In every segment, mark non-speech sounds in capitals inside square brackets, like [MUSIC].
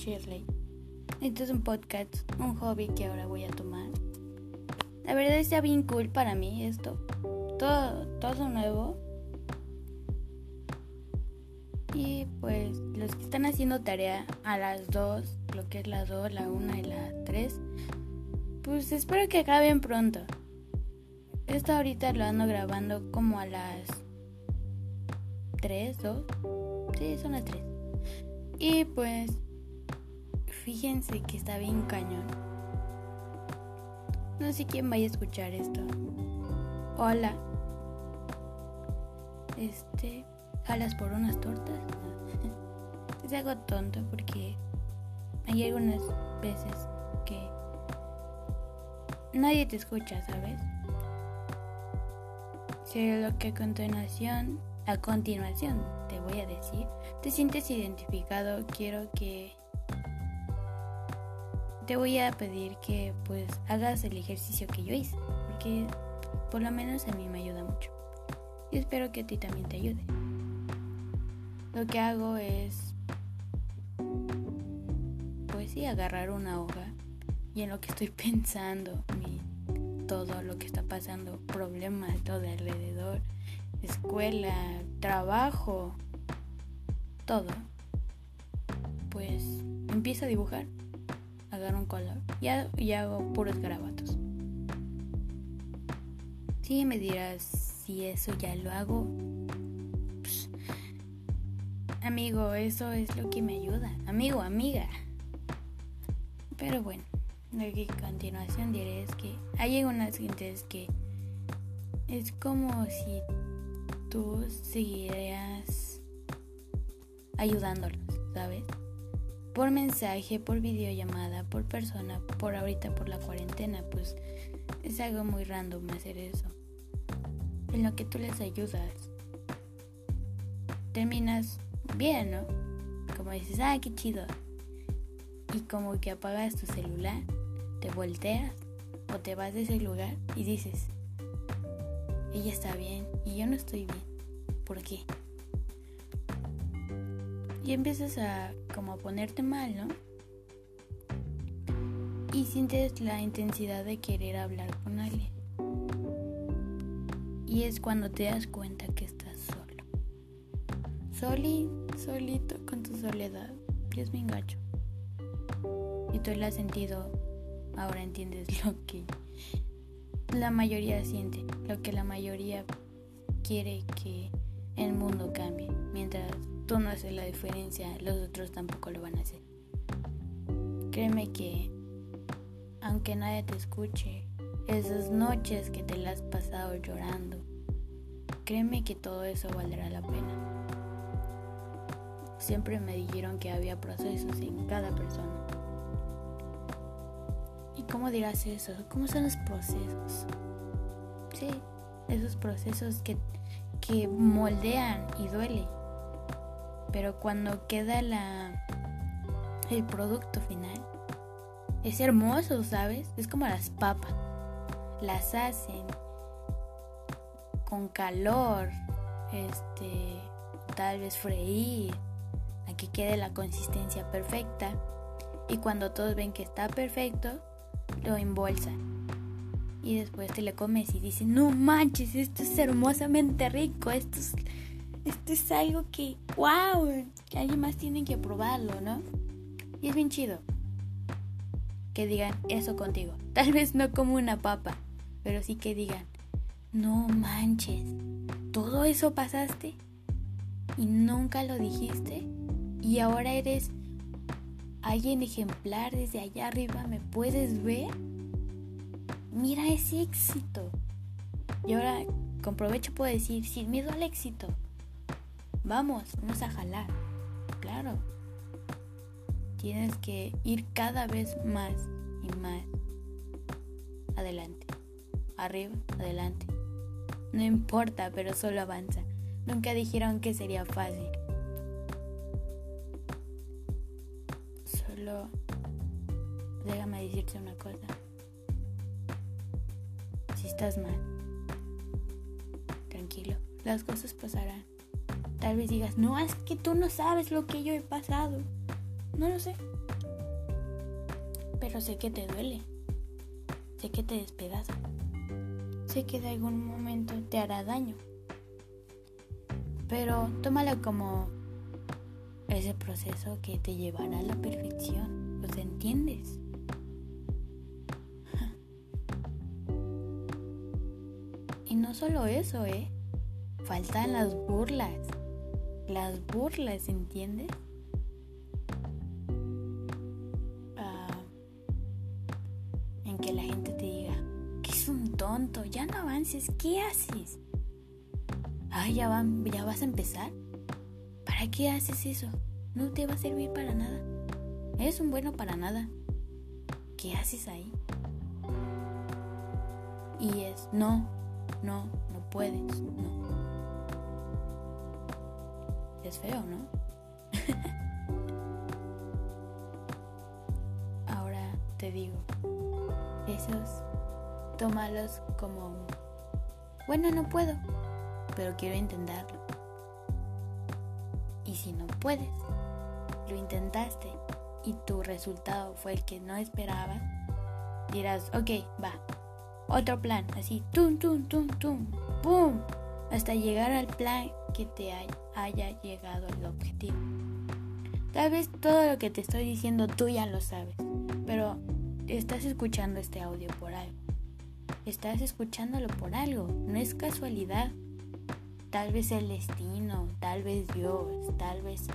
Shirley. Este es un podcast, un hobby que ahora voy a tomar. La verdad está bien cool para mí esto. Todo, todo nuevo. Y pues los que están haciendo tarea a las 2, lo que es la 2, la 1 y la 3, pues espero que acaben pronto. Esto ahorita lo ando grabando como a las 3, 2. Sí, son las 3. Y pues, fíjense que está bien cañón. No sé quién vaya a escuchar esto. Hola. Este, jalas por unas tortas. [LAUGHS] es algo tonto porque hay algunas veces que nadie te escucha, ¿sabes? Si lo que a continuación a continuación te voy a decir, te sientes identificado, quiero que te voy a pedir que pues hagas el ejercicio que yo hice, porque por lo menos a mí me ayuda mucho. Y espero que a ti también te ayude. Lo que hago es pues sí, agarrar una hoja y en lo que estoy [LAUGHS] pensando, todo lo que está pasando, problemas todo alrededor, escuela, trabajo, todo, pues empiezo a dibujar, agarro un color y, hago puros garabatos. Si me dirás si eso ya lo hago, amigo, eso es lo que me ayuda, amigo, amiga. Pero bueno, lo que a continuación diré es que hay algunas gentes que es como si tú seguirías ayudándolos, ¿sabes? Por mensaje, por videollamada, por persona, por ahorita por la cuarentena, pues es algo muy random hacer eso. En lo que tú les ayudas, terminas bien, ¿no? Como dices, ah, qué chido. Y como que apagas tu celular, te volteas o te vas de ese lugar y dices, ella está bien y yo no estoy bien. ¿Por qué? Y empiezas a como a ponerte mal, ¿no? Y sientes la intensidad de querer hablar con alguien. Y es cuando te das cuenta que estás solo. Soli, solito con tu soledad. Y es mi gacho. Y tú lo has sentido, ahora entiendes [LAUGHS] lo que la mayoría siente, lo que la mayoría quiere que el mundo cambie. Mientras tú no haces la diferencia, los otros tampoco lo van a hacer. Créeme que, aunque nadie te escuche, esas noches que te las has pasado llorando, créeme que todo eso valdrá la pena. Siempre me dijeron que había procesos en cada persona. ¿Cómo dirás eso? ¿Cómo son los procesos? Sí, esos procesos que, que moldean y duele. Pero cuando queda la el producto final, es hermoso, ¿sabes? Es como las papas. Las hacen con calor, este, tal vez freír, a que quede la consistencia perfecta. Y cuando todos ven que está perfecto, lo embolsan. Y después te lo comes y dices, no manches, esto es hermosamente rico, esto es, esto es algo que, wow, que alguien más tiene que probarlo, ¿no? Y es bien chido que digan eso contigo. [LAUGHS] Tal vez no como una papa, pero sí que digan, no manches, todo eso pasaste y nunca lo dijiste y ahora eres alguien ejemplar desde allá arriba, ¿me puedes ver? Mira ese éxito. Y ahora con provecho puedo decir, sin miedo al éxito, vamos, vamos a jalar. Claro. Tienes que ir cada vez más y más adelante. Arriba, adelante. No importa, pero solo avanza. Nunca dijeron que sería fácil. déjame decirte una cosa. Si estás mal, tranquilo, las cosas pasarán. Tal vez digas, no, es que tú no sabes lo que yo he pasado. No lo sé, pero sé que te duele. Sé que te despedaza. Sé que de algún momento te hará daño. Pero tómalo como ese proceso que te llevará a la perfección. ¿Los entiendes? [LAUGHS] Y no solo eso, ¿eh? Faltan las burlas. Las burlas, ¿entiendes? Ah, en que la gente te diga, que es un tonto, ya no avances, ¿qué haces? Ay, ya, van, ya vas a empezar. ¿Para qué haces eso? No te va a servir para nada. Eres un bueno para nada. ¿Qué haces ahí? Y es, no, no, no puedes, no. Es feo, ¿no? [LAUGHS] Ahora te digo, esos, tómalos como, bueno, no puedo, pero quiero intentarlo. Y si no puedes, lo intentaste y tu resultado fue el que no esperabas, dirás, ok, va, otro plan, así, tum, tum, tum, tum, ¡pum! Hasta llegar al plan que te haya llegado al objetivo. Tal vez todo lo que te estoy diciendo tú ya lo sabes, pero estás escuchando este audio por algo. Estás escuchándolo por algo, no es casualidad. Tal vez el destino, tal vez Dios, tal vez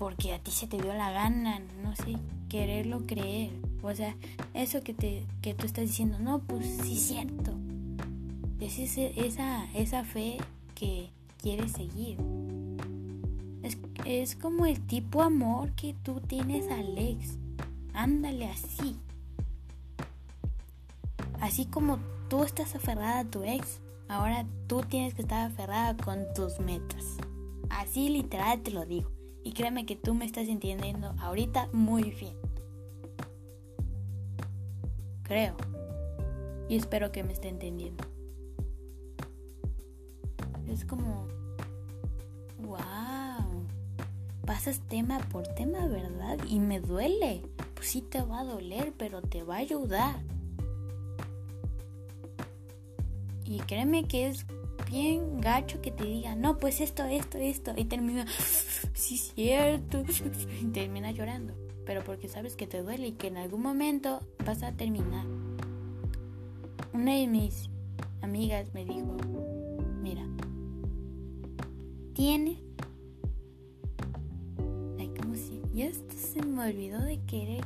porque a ti se te dio la gana, no sé, quererlo creer. O sea, eso que, te, que tú estás diciendo, no, pues sí es cierto. Es esa, esa fe que quieres seguir. Es, es como el tipo amor que tú tienes al ex. Ándale así. Así como tú estás aferrada a tu ex, ahora tú tienes que estar aferrada con tus metas. Así literal te lo digo. Y créeme que tú me estás entendiendo ahorita muy bien. Creo. Y espero que me esté entendiendo. Es como, wow, pasas tema por tema, ¿verdad? Y me duele. Pues sí te va a doler, pero te va a ayudar. Y créeme que es bien gacho que te diga, no, pues esto, esto, esto. Y termina, sí, cierto. [LAUGHS] Y termina llorando pero porque sabes que te duele y que en algún momento vas a terminar. Una de mis amigas me dijo, mira, tiene... Ay, como si... Ya esto se me olvidó de querer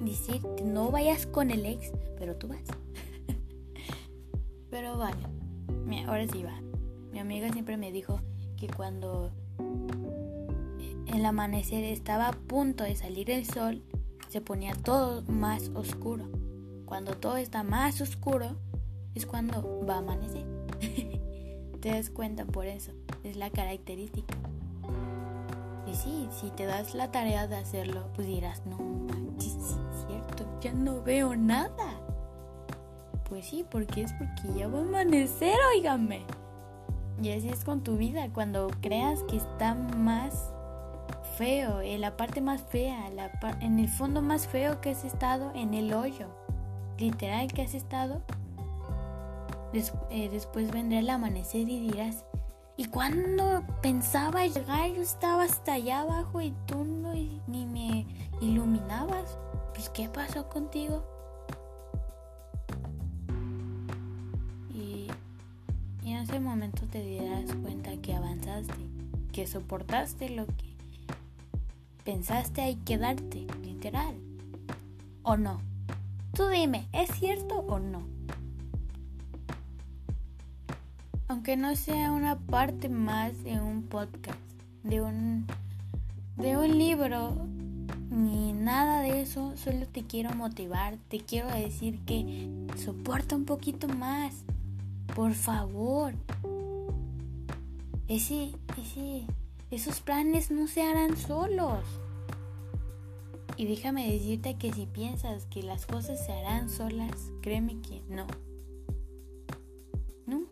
decir, no vayas con el ex, pero tú vas. [LAUGHS] pero vale, ahora sí va. Mi amiga siempre me dijo que cuando el amanecer estaba a punto de salir el sol, se ponía todo más oscuro. Cuando todo está más oscuro, es cuando va a amanecer. [LAUGHS] te das cuenta por eso, es la característica. Y sí, si te das la tarea de hacerlo, pues dirás, no cierto, ya no veo nada. Pues sí, porque es porque ya va a amanecer, oígame. Y así es con tu vida, cuando creas que está más feo, en la parte más fea, la en el fondo más feo que has estado, en el hoyo, literal que has estado, eh, después vendrá el amanecer y dirás, ¿y cuando pensaba llegar yo estaba hasta allá abajo y tú no, ni me iluminabas? Pues ¿qué pasó contigo? Y, y en ese momento te darás cuenta que avanzaste, que soportaste lo que pensaste ahí quedarte, literal. ¿O no? Tú dime, ¿es cierto o no? Aunque no sea una parte más de un podcast, de un, de un libro, ni nada de eso, solo te quiero motivar, te quiero decir que soporta un poquito más, por favor. Ese, ese, esos planes no se harán solos. Y déjame decirte que si piensas que las cosas se harán solas, créeme que no.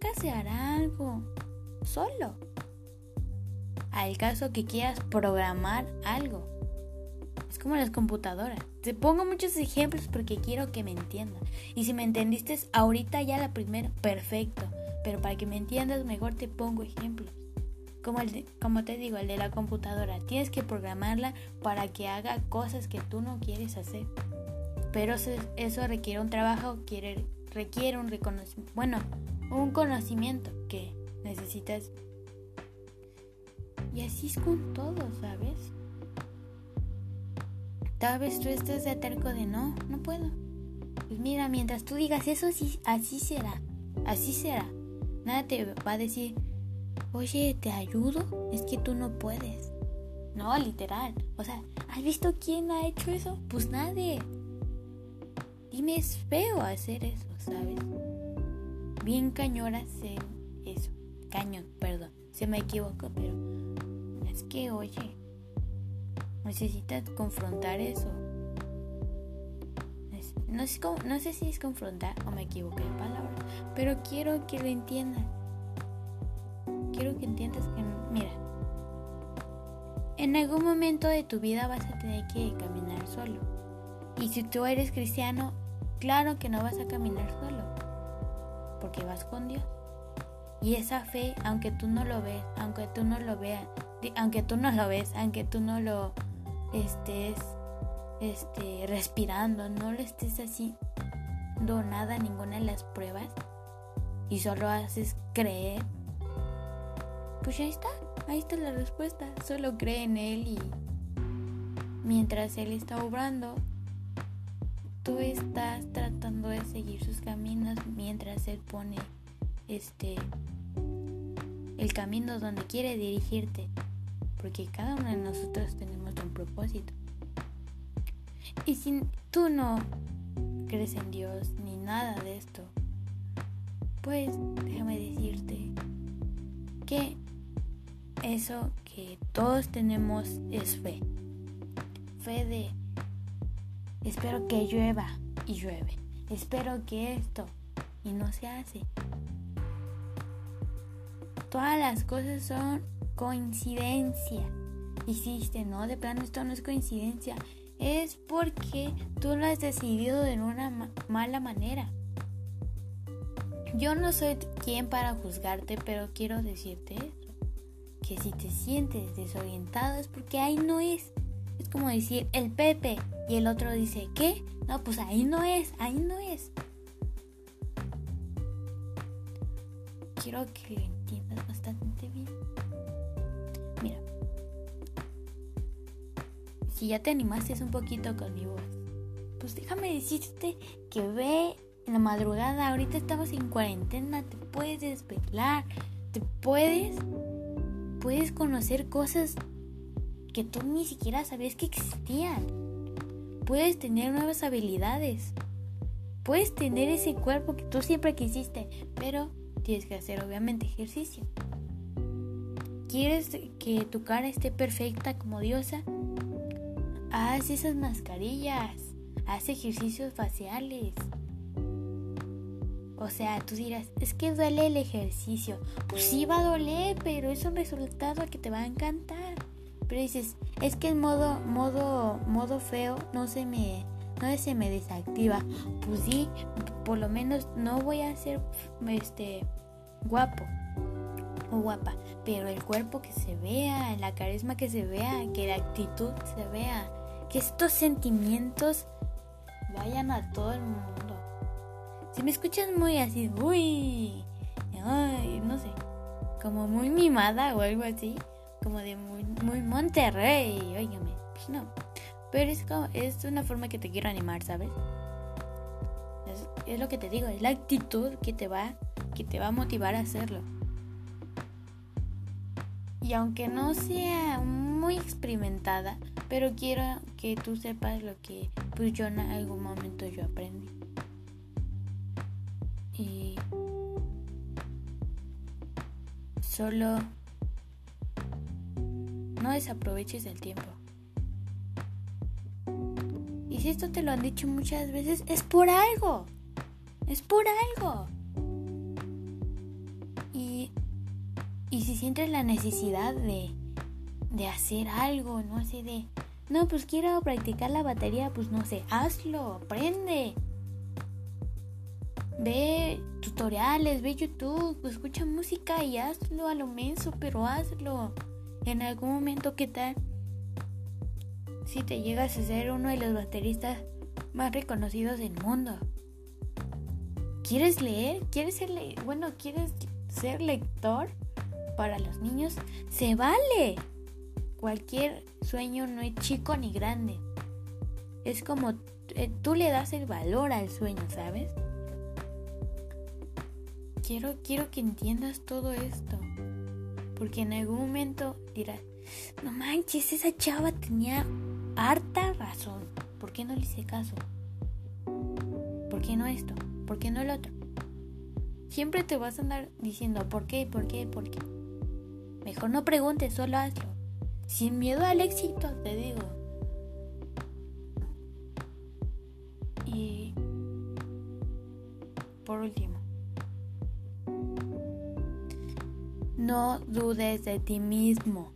Nunca se hará algo solo. Al caso que quieras programar algo. Es como las computadoras. Te pongo muchos ejemplos porque quiero que me entiendan. Y si me entendiste ahorita ya la primera, perfecto. Pero para que me entiendas mejor te pongo ejemplos. Como, el como te digo, el de la computadora. Tienes que programarla para que haga cosas que tú no quieres hacer. Pero eso requiere un trabajo, quiere, requiere un reconocimiento. Bueno, un conocimiento que necesitas. Y así es con todo, ¿sabes? Tal vez tú estés de terco de no, no puedo. Pues mira, mientras tú digas eso, así, así será. Así será. Nada te va a decir, oye, ¿te ayudo? Es que tú no puedes. No, literal. O sea, ¿has visto quién ha hecho eso? Pues nadie. Dime, es feo hacer eso, ¿sabes? Bien cañora sé eso. Cañón, perdón. Se me equivocó, pero es que, oye, necesitas confrontar eso. No sé, no sé si es confrontar o me equivoqué de palabra, pero quiero que lo entiendas. Quiero que entiendas que, mira, en algún momento de tu vida vas a tener que caminar solo. Y si tú eres cristiano, claro que no vas a caminar solo, porque vas con Dios. Y esa fe, aunque tú no lo ves, aunque tú no lo veas, aunque tú no lo ves, aunque tú no lo estés este, respirando, no le estés haciendo nada a ninguna de las pruebas y solo haces creer, pues ahí está, ahí está la respuesta. Solo cree en Él y mientras Él está obrando, tú estás tratando de seguir sus caminos mientras Él pone este el camino donde quiere dirigirte. Porque cada uno de nosotros tenemos un propósito. Y si tú no crees en Dios ni nada de esto, pues déjame decirte que eso que todos tenemos es fe. Fe de espero que llueva y llueve. Espero que esto y no se hace. Todas las cosas son coincidencia. Hiciste, no, de plano esto no es coincidencia es porque tú lo has decidido de una mala manera. Yo no soy quien para juzgarte, pero quiero decirte eso. Que si te sientes desorientado es porque ahí no es. Es como decir el Pepe y el otro dice, ¿qué? No, pues ahí no es, ahí no es. Quiero que lo entiendas bastante bien. Mira, si ya te animaste un poquito con mi voz, pues déjame decirte que ve en la madrugada, ahorita estamos en cuarentena, te puedes desvelar, te puedes, puedes conocer cosas que tú ni siquiera sabías que existían. Puedes tener nuevas habilidades. Puedes tener ese cuerpo que tú siempre quisiste, pero tienes que hacer obviamente ejercicio. ¿Quieres que tu cara esté perfecta como diosa? Haz esas mascarillas, haz ejercicios faciales. O sea, tú dirás, es que duele el ejercicio. Pues sí va a doler, pero es un resultado que te va a encantar. Pero dices, es que el modo, modo, modo feo no se me, no se me desactiva. Pues sí, por lo menos no voy a ser este guapo o guapa, pero el cuerpo que se vea, la carisma que se vea, que la actitud se vea, que estos sentimientos vayan a todo el mundo. Si me escuchas muy así, uy, ay, no sé, como muy mimada o algo así, como de muy, muy Monterrey, óigame, pues no. Pero es, como, es una forma que te quiero animar, ¿sabes? Es, es lo que te digo, es la actitud que te va, que te va a motivar a hacerlo. Y aunque no sea muy experimentada, pero quiero que tú sepas lo que pues yo en algún momento yo aprendí. Y solo no desaproveches el tiempo. Y si esto te lo han dicho muchas veces, es por algo. Es por algo. Y, y si sientes la necesidad de de hacer algo, no sé, de, No, pues quiero practicar la batería, pues no sé, hazlo, aprende. Ve tutoriales, ve YouTube, escucha música y hazlo a lo menso, pero hazlo. En algún momento, ¿qué tal? Si te llegas a ser uno de los bateristas más reconocidos del mundo. ¿Quieres leer? ¿Quieres ser le bueno, quieres ser lector para los niños? Se vale. Cualquier sueño no es chico ni grande. Es como eh, tú le das el valor al sueño, ¿sabes? Quiero, quiero que entiendas todo esto. Porque en algún momento no manches, esa chava tenía harta razón. ¿Por qué no le hice caso? ¿Por qué no esto? ¿Por qué no el otro? Siempre te vas a andar diciendo ¿por qué? ¿Por qué? ¿Por qué? Mejor no preguntes, solo hazlo. Sin miedo al éxito, te digo. Y por último, no dudes de ti mismo.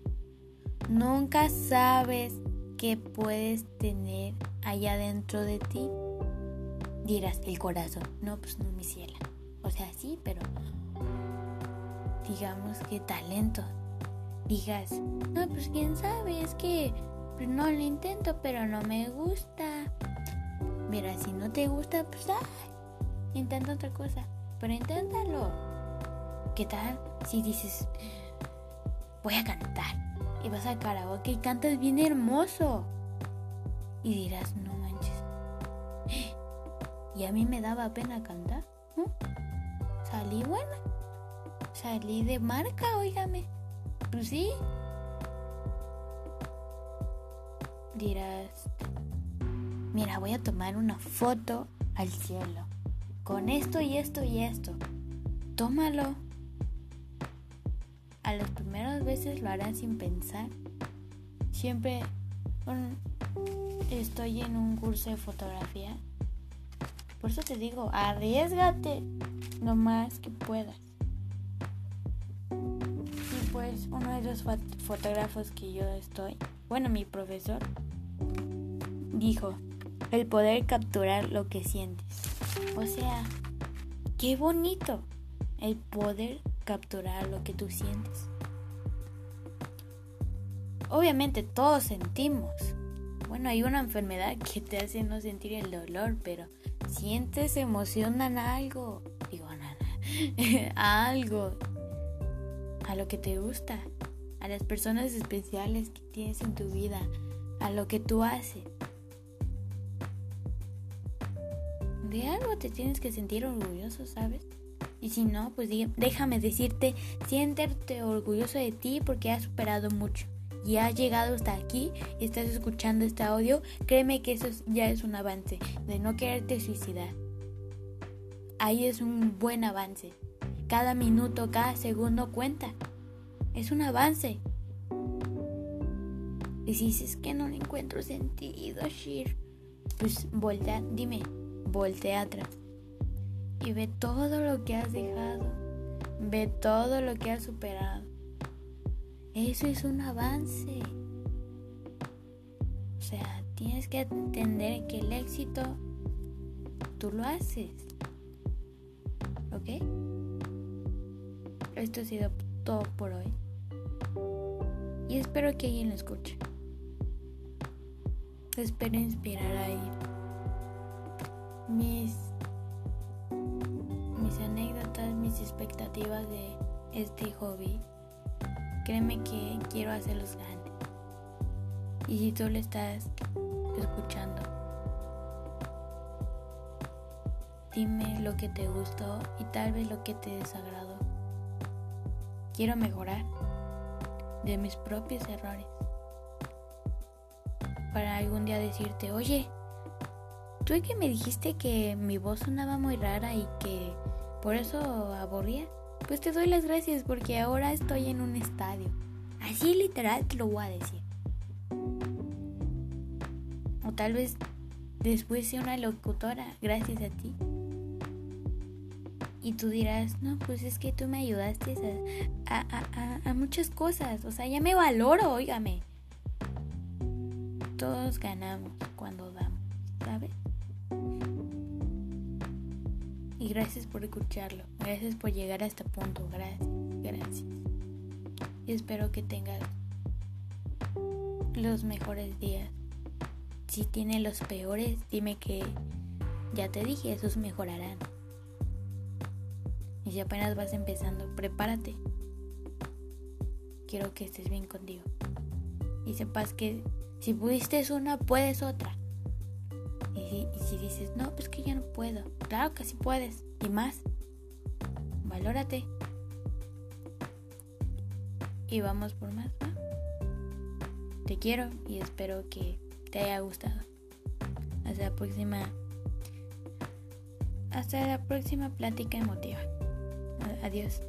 Nunca sabes qué puedes tener allá dentro de ti. Dirás, el corazón. No, pues no, mi ciela. O sea, sí, pero digamos que talento digas, no, pues quién sabe, es que no lo intento, pero no me gusta. Mira, si no te gusta, pues ay, intenta otra cosa, pero inténtalo. ¿Qué tal si dices, voy a cantar y vas a karaoke y cantas bien hermoso? Y dirás, no manches. [GASPS] Y a mí me daba pena cantar. Salí buena. Salí de marca, óigame. Pues sí. Dirás, mira, voy a tomar una foto al cielo. Con esto y esto y esto. Tómalo. A las primeras veces lo harás sin pensar. Siempre estoy en un curso de fotografía. Por eso te digo, arriesgate lo más que puedas pues uno de los fotógrafos que yo estoy, bueno, mi profesor, dijo, el poder capturar lo que sientes. O sea, qué bonito el poder capturar lo que tú sientes. Obviamente todos sentimos. Bueno, hay una enfermedad que te hace no sentir el dolor, pero sientes, emocionan algo. Digo, [LAUGHS] nada, algo a lo que te gusta, a las personas especiales que tienes en tu vida, a lo que tú haces. De algo te tienes que sentir orgulloso, ¿sabes? Y si no, pues déjame decirte, siéntete orgulloso de ti porque has superado mucho y has llegado hasta aquí y estás escuchando este audio, créeme que eso ya es un avance de no quererte suicidar. Ahí es un buen avance. Cada minuto, cada segundo cuenta. Es un avance. Y si dices que no le encuentro sentido, Shir, pues voltea, dime, voltea atrás. Y ve todo lo que has dejado. Ve todo lo que has superado. Eso es un avance. O sea, tienes que entender que el éxito tú lo haces. ¿Ok? Esto ha sido todo por hoy. Y espero que alguien lo escuche. Espero inspirar ahí mis, mis anécdotas, mis expectativas de este hobby. Créeme que quiero hacerlos grandes. Y si tú lo estás escuchando, dime lo que te gustó y tal vez lo que te desagradó. Quiero mejorar de mis propios errores. Para algún día decirte, oye, tú que me dijiste que mi voz sonaba muy rara y que por eso aburría, pues te doy las gracias porque ahora estoy en un estadio. Así literal te lo voy a decir. O tal vez después sea una locutora gracias a ti. Y tú dirás, no, pues es que tú me ayudaste a, muchas cosas. O sea, ya me valoro, óigame. todos ganamos gracias por escucharlo. Gracias por llegar a este punto. Gracias. Gracias. Y espero que tengas los mejores días. Si tiene los peores, dime que ya te dije, esos mejorarán. Y si apenas vas empezando, prepárate. Quiero que estés bien contigo. Y sepas que si pudiste una, puedes otra. Y si, dices, no, pues que ya no puedo. Claro que sí puedes. Y más. Valórate. Y vamos por más, Te quiero y espero que te haya gustado. Hasta la próxima. Hasta la próxima plática emotiva. Adiós.